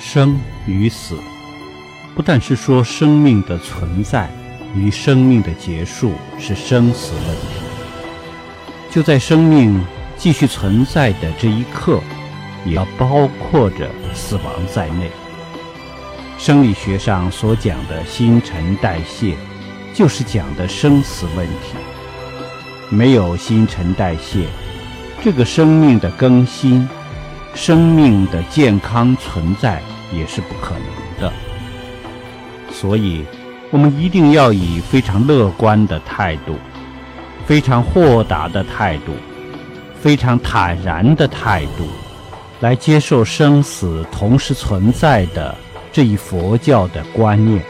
生与死，不但是说生命的存在与生命的结束是生死问题，就在生命继续存在的这一刻，也要包括着死亡在内。生理学上所讲的新陈代谢，就是讲的生死问题。没有新陈代谢，这个生命的更新。生命的健康存在也是不可能的，所以，我们一定要以非常乐观的态度、非常豁达的态度、非常坦然的态度，来接受生死同时存在的这一佛教的观念。